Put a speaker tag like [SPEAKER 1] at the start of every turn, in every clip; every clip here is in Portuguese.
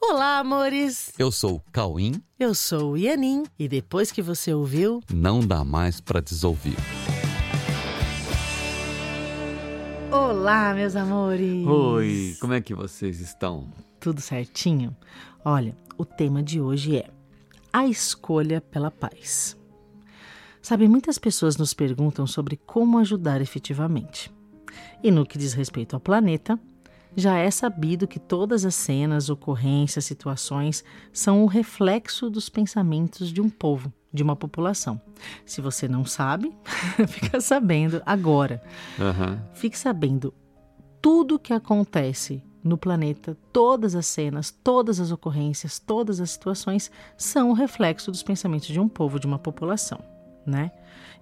[SPEAKER 1] Olá, amores!
[SPEAKER 2] Eu sou o Cauim.
[SPEAKER 1] Eu sou o Ianin. E depois que você ouviu,
[SPEAKER 2] Não dá mais pra desouvir.
[SPEAKER 1] Olá, meus amores!
[SPEAKER 2] Oi, como é que vocês estão?
[SPEAKER 1] Tudo certinho? Olha, o tema de hoje é a escolha pela paz. Sabe, muitas pessoas nos perguntam sobre como ajudar efetivamente. E no que diz respeito ao planeta, já é sabido que todas as cenas, ocorrências, situações são o reflexo dos pensamentos de um povo, de uma população. Se você não sabe, fica sabendo agora.
[SPEAKER 2] Aham.
[SPEAKER 1] Fique sabendo tudo que acontece no planeta, todas as cenas, todas as ocorrências, todas as situações são o reflexo dos pensamentos de um povo, de uma população, né?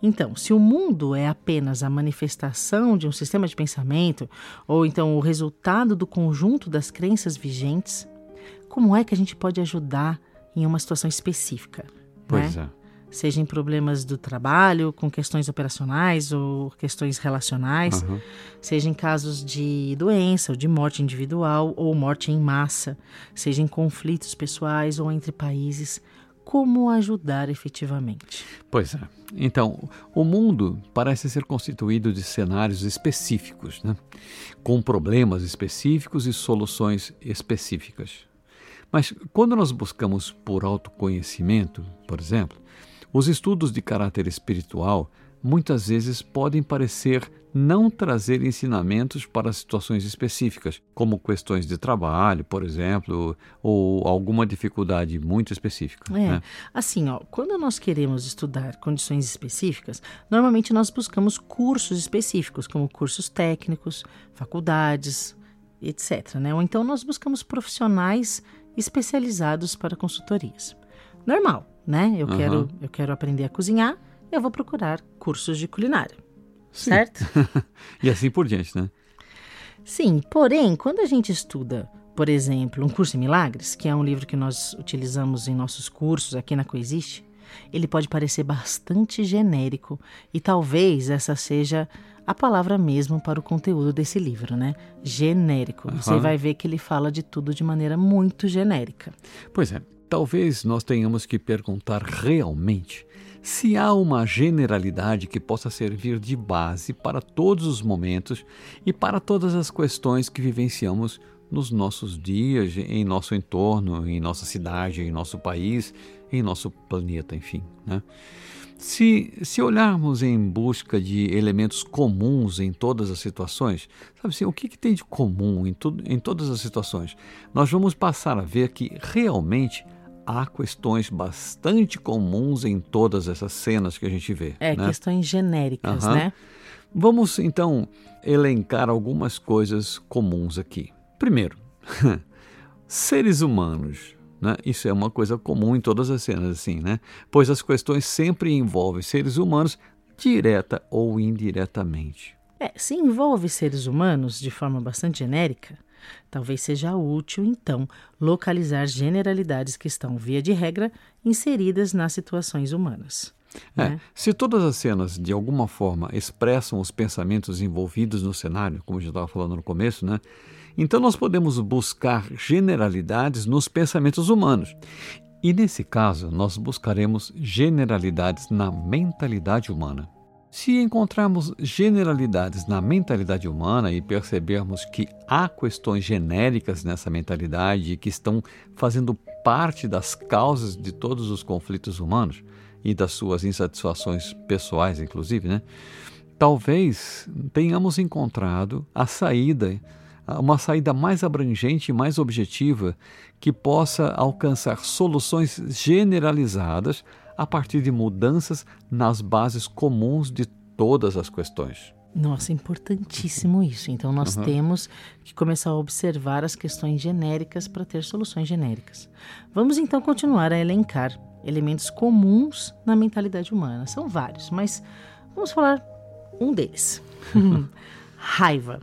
[SPEAKER 1] Então, se o mundo é apenas a manifestação de um sistema de pensamento, ou então o resultado do conjunto das crenças vigentes, como é que a gente pode ajudar em uma situação específica?
[SPEAKER 2] Pois
[SPEAKER 1] né?
[SPEAKER 2] é.
[SPEAKER 1] Seja em problemas do trabalho, com questões operacionais ou questões relacionais,
[SPEAKER 2] Aham.
[SPEAKER 1] seja em casos de doença ou de morte individual ou morte em massa, seja em conflitos pessoais ou entre países. Como ajudar efetivamente?
[SPEAKER 2] Pois é. Então, o mundo parece ser constituído de cenários específicos, né? com problemas específicos e soluções específicas. Mas quando nós buscamos por autoconhecimento, por exemplo, os estudos de caráter espiritual muitas vezes podem parecer não trazer ensinamentos para situações específicas, como questões de trabalho, por exemplo, ou alguma dificuldade muito específica.
[SPEAKER 1] É,
[SPEAKER 2] né?
[SPEAKER 1] assim, ó, quando nós queremos estudar condições específicas, normalmente nós buscamos cursos específicos, como cursos técnicos, faculdades, etc. Né? Ou então nós buscamos profissionais especializados para consultorias. Normal, né? Eu,
[SPEAKER 2] Aham.
[SPEAKER 1] quero, eu quero aprender a cozinhar, eu vou procurar cursos de culinária,
[SPEAKER 2] Sim.
[SPEAKER 1] certo?
[SPEAKER 2] E assim por diante, né?
[SPEAKER 1] Sim, porém, quando a gente estuda, por exemplo, um curso em milagres, que é um livro que nós utilizamos em nossos cursos aqui na Coexiste, ele pode parecer bastante genérico e talvez essa seja a palavra mesmo para o conteúdo desse livro, né? Genérico. Você
[SPEAKER 2] Aham.
[SPEAKER 1] vai ver que ele fala de tudo de maneira muito genérica.
[SPEAKER 2] Pois é, talvez nós tenhamos que perguntar realmente se há uma generalidade que possa servir de base para todos os momentos e para todas as questões que vivenciamos nos nossos dias, em nosso entorno, em nossa cidade, em nosso país, em nosso planeta, enfim. Né? Se, se olharmos em busca de elementos comuns em todas as situações, sabe assim, o que, que tem de comum em, tudo, em todas as situações? Nós vamos passar a ver que realmente há questões bastante comuns em todas essas cenas que a gente vê.
[SPEAKER 1] É,
[SPEAKER 2] né?
[SPEAKER 1] questões genéricas,
[SPEAKER 2] Aham.
[SPEAKER 1] né?
[SPEAKER 2] Vamos então elencar algumas coisas comuns aqui. Primeiro, seres humanos. Né? Isso é uma coisa comum em todas as cenas, assim, né? Pois as questões sempre envolvem seres humanos, direta ou indiretamente.
[SPEAKER 1] É, se envolve seres humanos de forma bastante genérica, talvez seja útil, então, localizar generalidades que estão, via de regra, inseridas nas situações humanas.
[SPEAKER 2] É,
[SPEAKER 1] né?
[SPEAKER 2] se todas as cenas de alguma forma expressam os pensamentos envolvidos no cenário, como já estava falando no começo, né? Então nós podemos buscar generalidades nos pensamentos humanos. E nesse caso, nós buscaremos generalidades na mentalidade humana. Se encontrarmos generalidades na mentalidade humana e percebermos que há questões genéricas nessa mentalidade que estão fazendo parte das causas de todos os conflitos humanos e das suas insatisfações pessoais, inclusive, né? Talvez tenhamos encontrado a saída, uma saída mais abrangente e mais objetiva que possa alcançar soluções generalizadas a partir de mudanças nas bases comuns de todas as questões.
[SPEAKER 1] Nossa, importantíssimo isso. Então, nós
[SPEAKER 2] Uhum.
[SPEAKER 1] temos que começar a observar as questões genéricas para ter soluções genéricas. Vamos então continuar a elencar elementos comuns na mentalidade humana. São vários, mas vamos falar um deles: raiva,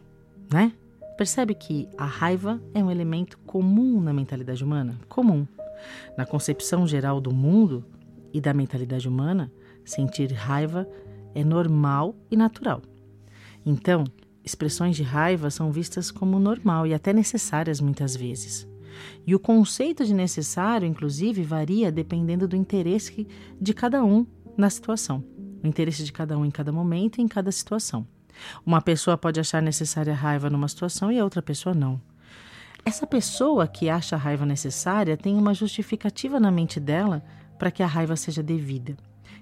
[SPEAKER 1] né? Percebe que a raiva é um elemento comum na mentalidade humana? Comum. Na concepção geral do mundo e da mentalidade humana, sentir raiva é normal e natural. Então, expressões de raiva são vistas como normal e até necessárias muitas vezes. E o conceito de necessário, inclusive, varia dependendo do interesse de cada um na situação. O interesse de cada um em cada momento e em cada situação. Uma pessoa pode achar necessária raiva numa situação e a outra pessoa não. Essa pessoa que acha a raiva necessária tem uma justificativa na mente dela para que a raiva seja devida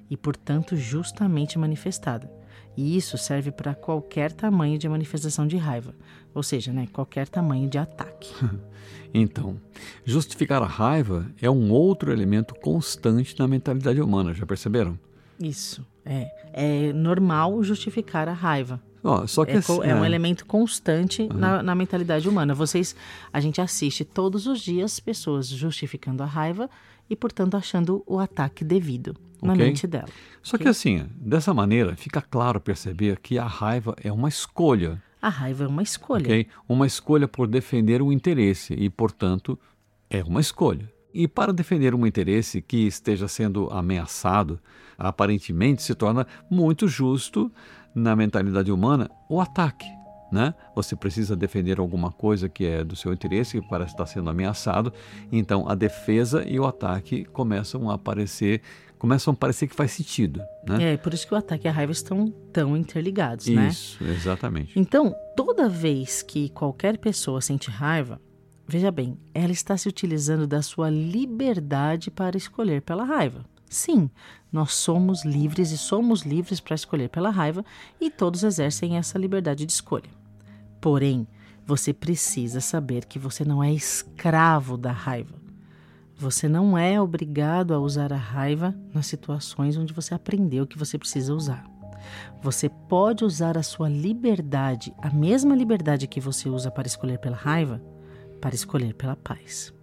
[SPEAKER 1] e, portanto, justamente manifestada. E isso serve para qualquer tamanho de manifestação de raiva, ou seja, né, qualquer tamanho de ataque.
[SPEAKER 2] então, justificar a raiva é um outro elemento constante na mentalidade humana, já perceberam?
[SPEAKER 1] Isso, é. É normal justificar a raiva.
[SPEAKER 2] Só que
[SPEAKER 1] é, assim, é um é. elemento constante uhum. na, na, mentalidade humana. Vocês, a gente assiste todos os dias pessoas justificando a raiva e, portanto, achando o ataque devido na okay. mente dela.
[SPEAKER 2] Só okay? que assim, dessa maneira, fica claro perceber que a raiva é uma escolha.
[SPEAKER 1] A raiva é uma escolha.
[SPEAKER 2] Okay? Uma escolha por defender o interesse e, portanto, é uma escolha. E para defender um interesse que esteja sendo ameaçado, aparentemente se torna muito justo na mentalidade humana o ataque. Né? Você precisa defender alguma coisa que é do seu interesse, que parece estar sendo ameaçado. Então a defesa e o ataque começam a aparecer, começam a parecer que faz sentido. Né?
[SPEAKER 1] É, por isso que o ataque e a raiva estão tão interligados,
[SPEAKER 2] isso,
[SPEAKER 1] né?
[SPEAKER 2] Isso, exatamente.
[SPEAKER 1] Então, toda vez que qualquer pessoa sente raiva, veja bem, ela está se utilizando da sua liberdade para escolher pela raiva. Sim, nós somos livres e somos livres para escolher pela raiva e todos exercem essa liberdade de escolha. Porém, você precisa saber que você não é escravo da raiva. Você não é obrigado a usar a raiva nas situações onde você aprendeu que você precisa usar. Você pode usar a sua liberdade, a mesma liberdade que você usa para escolher pela raiva, para escolher pela paz.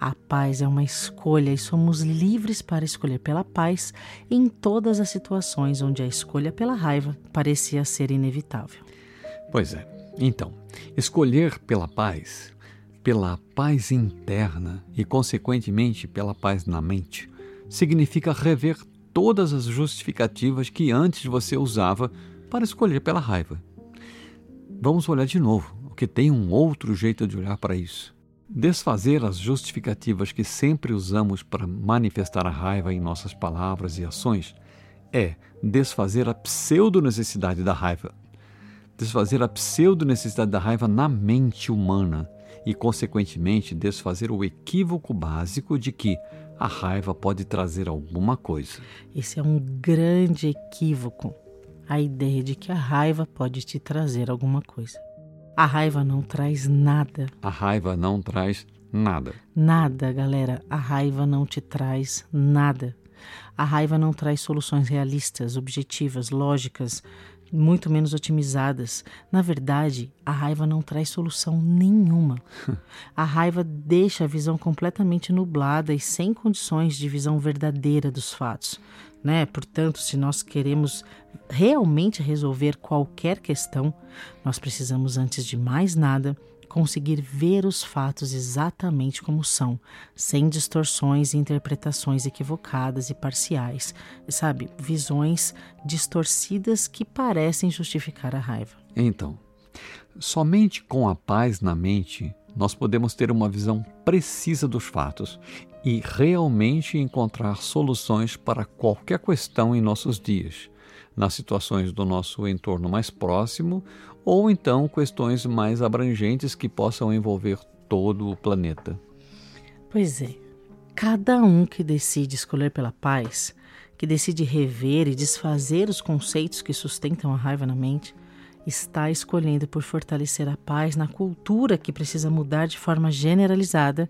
[SPEAKER 1] A paz é uma escolha e somos livres para escolher pela paz em todas as situações onde a escolha pela raiva parecia ser inevitável.
[SPEAKER 2] Pois é. Então, escolher pela paz, pela paz interna e, consequentemente, pela paz na mente, significa rever todas as justificativas que antes você usava para escolher pela raiva. Vamos olhar de novo, porque tem um outro jeito de olhar para isso. Desfazer as justificativas que sempre usamos para manifestar a raiva em nossas palavras e ações é desfazer a pseudo-necessidade da raiva. Desfazer a pseudo-necessidade da raiva na mente humana e, consequentemente, desfazer o equívoco básico de que a raiva pode trazer alguma coisa.
[SPEAKER 1] Esse é um grande equívoco, a ideia de que a raiva pode te trazer alguma coisa. A raiva não traz nada.
[SPEAKER 2] A raiva não traz nada.
[SPEAKER 1] Nada, galera. A raiva não te traz nada. A raiva não traz soluções realistas, objetivas, lógicas, muito menos otimizadas. Na verdade, a raiva não traz solução nenhuma. A raiva deixa a visão completamente nublada e sem condições de visão verdadeira dos fatos. Né? Portanto, se nós queremos realmente resolver qualquer questão, nós precisamos, antes de mais nada, conseguir ver os fatos exatamente como são, sem distorções e interpretações equivocadas e parciais, sabe? Visões distorcidas que parecem justificar a raiva.
[SPEAKER 2] Então, somente com a paz na mente nós podemos ter uma visão precisa dos fatos e realmente encontrar soluções para qualquer questão em nossos dias, nas situações do nosso entorno mais próximo ou então questões mais abrangentes que possam envolver todo o planeta.
[SPEAKER 1] Pois é, cada um que decide escolher pela paz, que decide rever e desfazer os conceitos que sustentam a raiva na mente, está escolhendo por fortalecer a paz na cultura que precisa mudar de forma generalizada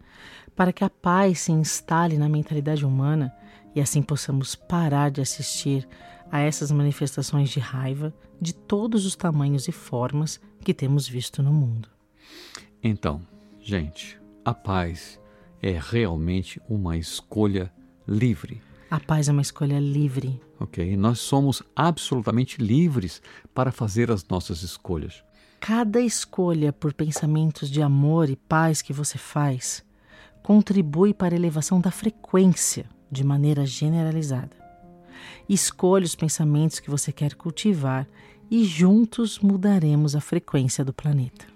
[SPEAKER 1] para que a paz se instale na mentalidade humana e assim possamos parar de assistir a essas manifestações de raiva de todos os tamanhos e formas que temos visto no mundo.
[SPEAKER 2] Então, gente, a paz é realmente uma escolha livre.
[SPEAKER 1] A paz é uma escolha livre.
[SPEAKER 2] Ok, nós somos absolutamente livres para fazer as nossas escolhas.
[SPEAKER 1] Cada escolha por pensamentos de amor e paz que você faz contribui para a elevação da frequência de maneira generalizada. Escolha os pensamentos que você quer cultivar e juntos mudaremos a frequência do planeta.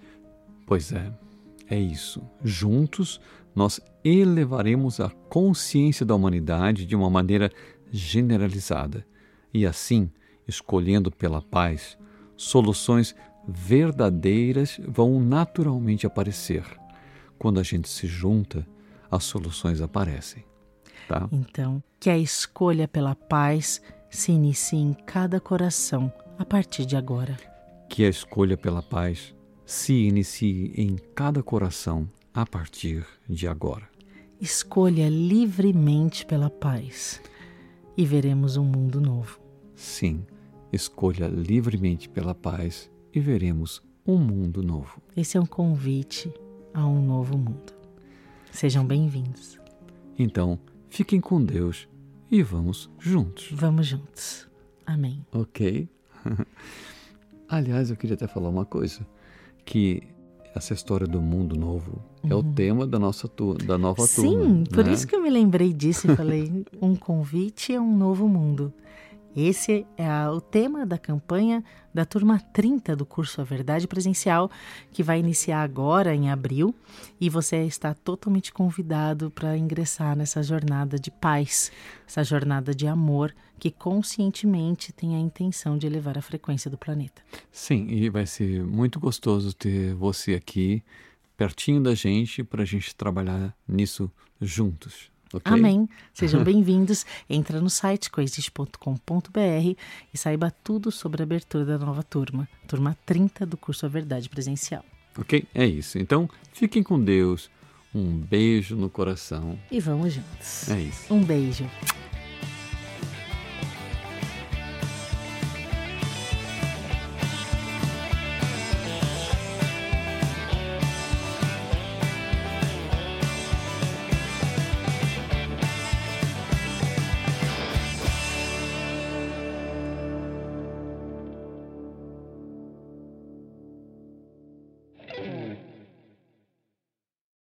[SPEAKER 2] Pois é, é isso. Juntos, nós elevaremos a consciência da humanidade de uma maneira generalizada e, assim, escolhendo pela paz, soluções verdadeiras vão naturalmente aparecer. Quando a gente se junta, as soluções aparecem. Tá?
[SPEAKER 1] Então, que a escolha pela paz se inicie em cada coração a partir de agora.
[SPEAKER 2] Que a escolha pela paz se inicie em cada coração a partir de agora.
[SPEAKER 1] Escolha livremente pela paz e veremos um mundo novo.
[SPEAKER 2] Sim, escolha livremente pela paz e veremos um mundo novo.
[SPEAKER 1] Esse é um convite a um novo mundo. Sejam bem-vindos.
[SPEAKER 2] Então, fiquem com Deus e vamos juntos.
[SPEAKER 1] Vamos juntos. Amém.
[SPEAKER 2] Ok. Aliás, eu queria até falar uma coisa, que essa história do mundo novo uhum. é o uhum. tema da nossa da nova
[SPEAKER 1] Sim,
[SPEAKER 2] turma.
[SPEAKER 1] Sim, por né? isso que eu me lembrei disso e falei um convite a um novo mundo. Esse é o tema da campanha da turma 30 do curso A Verdade Presencial, que vai iniciar agora em abril, e você está totalmente convidado para ingressar nessa jornada de paz, essa jornada de amor que conscientemente tem a intenção de elevar a frequência do planeta.
[SPEAKER 2] Sim, e vai ser muito gostoso ter você aqui pertinho da gente para a gente trabalhar nisso juntos. Okay?
[SPEAKER 1] Amém. Sejam bem-vindos. Entra no site coexiste.com.br e saiba tudo sobre a abertura da nova turma, turma 30 do curso A Verdade Presencial.
[SPEAKER 2] Ok? É isso. Então, fiquem com Deus. Um beijo no coração.
[SPEAKER 1] E vamos juntos.
[SPEAKER 2] É isso.
[SPEAKER 1] Um beijo.